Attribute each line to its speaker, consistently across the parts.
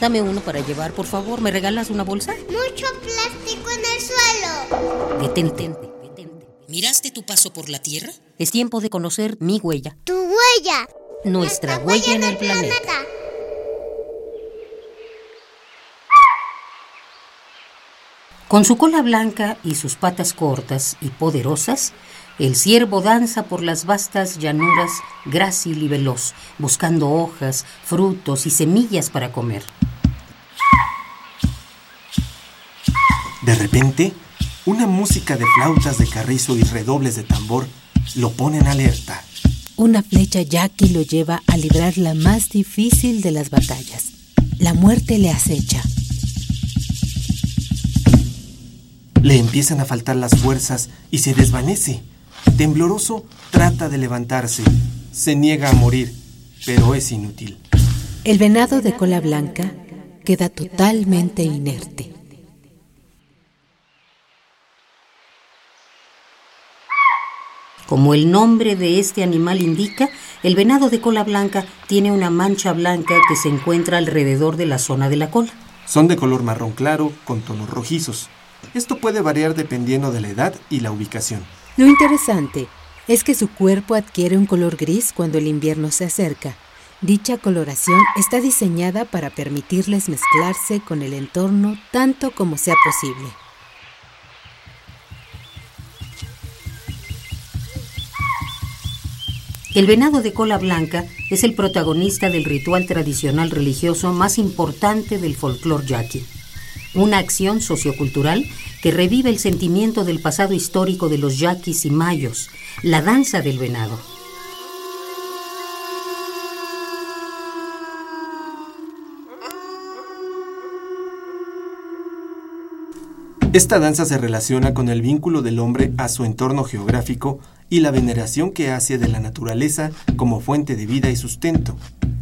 Speaker 1: Dame uno para llevar, por favor. ¿Me regalas una bolsa?
Speaker 2: Mucho plástico en el suelo.
Speaker 1: Detente, detente. ¿Miraste tu paso por la Tierra? Es tiempo de conocer mi huella.
Speaker 2: Tu huella.
Speaker 1: Nuestra huella en el planeta. Con su cola blanca y sus patas cortas y poderosas, el ciervo danza por las vastas llanuras grácil y veloz, buscando hojas, frutos y semillas para comer.
Speaker 3: De repente, una música de flautas de carrizo y redobles de tambor lo ponen alerta.
Speaker 4: Una flecha yaqui lo lleva a librar la más difícil de las batallas. La muerte le acecha.
Speaker 3: Le empiezan a faltar las fuerzas y se desvanece. Tembloroso trata de levantarse. Se niega a morir, pero es inútil.
Speaker 4: El venado de cola blanca queda totalmente inerte.
Speaker 1: Como el nombre de este animal indica, el venado de cola blanca tiene una mancha blanca que se encuentra alrededor de la zona de la cola.
Speaker 3: Son de color marrón claro con tonos rojizos. Esto puede variar dependiendo de la edad y la ubicación.
Speaker 4: Lo interesante es que su cuerpo adquiere un color gris cuando el invierno se acerca. Dicha coloración está diseñada para permitirles mezclarse con el entorno tanto como sea posible.
Speaker 1: El venado de cola blanca es el protagonista del ritual tradicional religioso más importante del folclore yaqui. Una acción sociocultural que revive el sentimiento del pasado histórico de los yaquis y mayos, la danza del venado.
Speaker 3: Esta danza se relaciona con el vínculo del hombre a su entorno geográfico y la veneración que hace de la naturaleza como fuente de vida y sustento.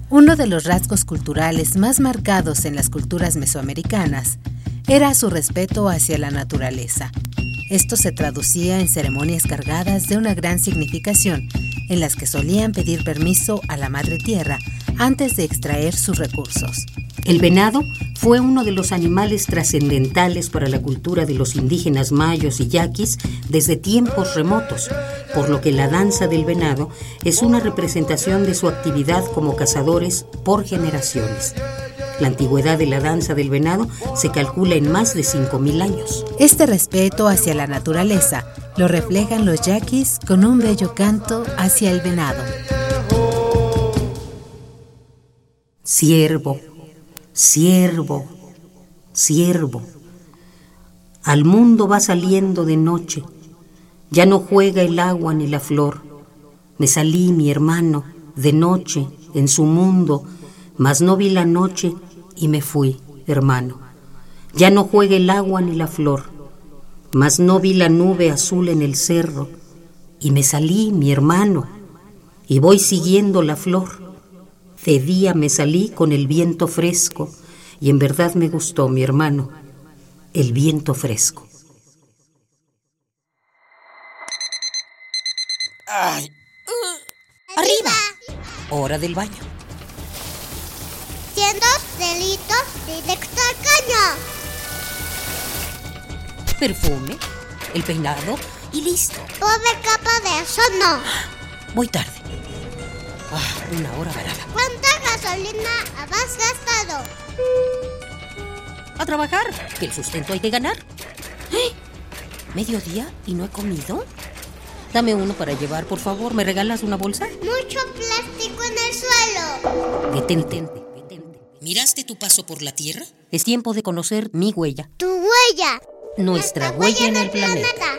Speaker 4: Uno de los rasgos culturales más marcados en las culturas mesoamericanas era su respeto hacia la naturaleza. Esto se traducía en ceremonias cargadas de una gran significación, en las que solían pedir permiso a la Madre Tierra antes de extraer sus recursos.
Speaker 1: El venado fue uno de los animales trascendentales para la cultura de los indígenas mayos y yaquis desde tiempos remotos, por lo que la danza del venado es una representación de su actividad como cazadores por generaciones. La antigüedad de la danza del venado se calcula en más de 5.000 años.
Speaker 4: Este respeto hacia la naturaleza lo reflejan los yaquis con un bello canto hacia el venado.
Speaker 1: Siervo, siervo, siervo. Al mundo va saliendo de noche, ya no juega el agua ni la flor. Me salí, mi hermano, de noche, en su mundo, mas no vi la noche y me fui, hermano. Ya no juega el agua ni la flor, mas no vi la nube azul en el cerro y me salí, mi hermano, y voy siguiendo la flor. De día me salí con el viento fresco y en verdad me gustó, mi hermano, el viento fresco. Ay.
Speaker 2: Arriba.
Speaker 1: Hora del baño.
Speaker 2: Siendo delitos directo al caño.
Speaker 1: Perfume, el peinado y listo.
Speaker 2: Pobre capa de eso no.
Speaker 1: Voy tarde. Ah, una hora varada.
Speaker 2: ¿Cuánta gasolina has gastado?
Speaker 1: A trabajar, que el sustento hay que ganar. ¡Eh! ¿Mediodía y no he comido? Dame uno para llevar, por favor. ¿Me regalas una bolsa?
Speaker 2: Mucho plástico en el suelo.
Speaker 1: Detente, detente. ¿Miraste tu paso por la Tierra? Es tiempo de conocer mi huella.
Speaker 2: Tu huella.
Speaker 1: Nuestra, huella, en el planeta.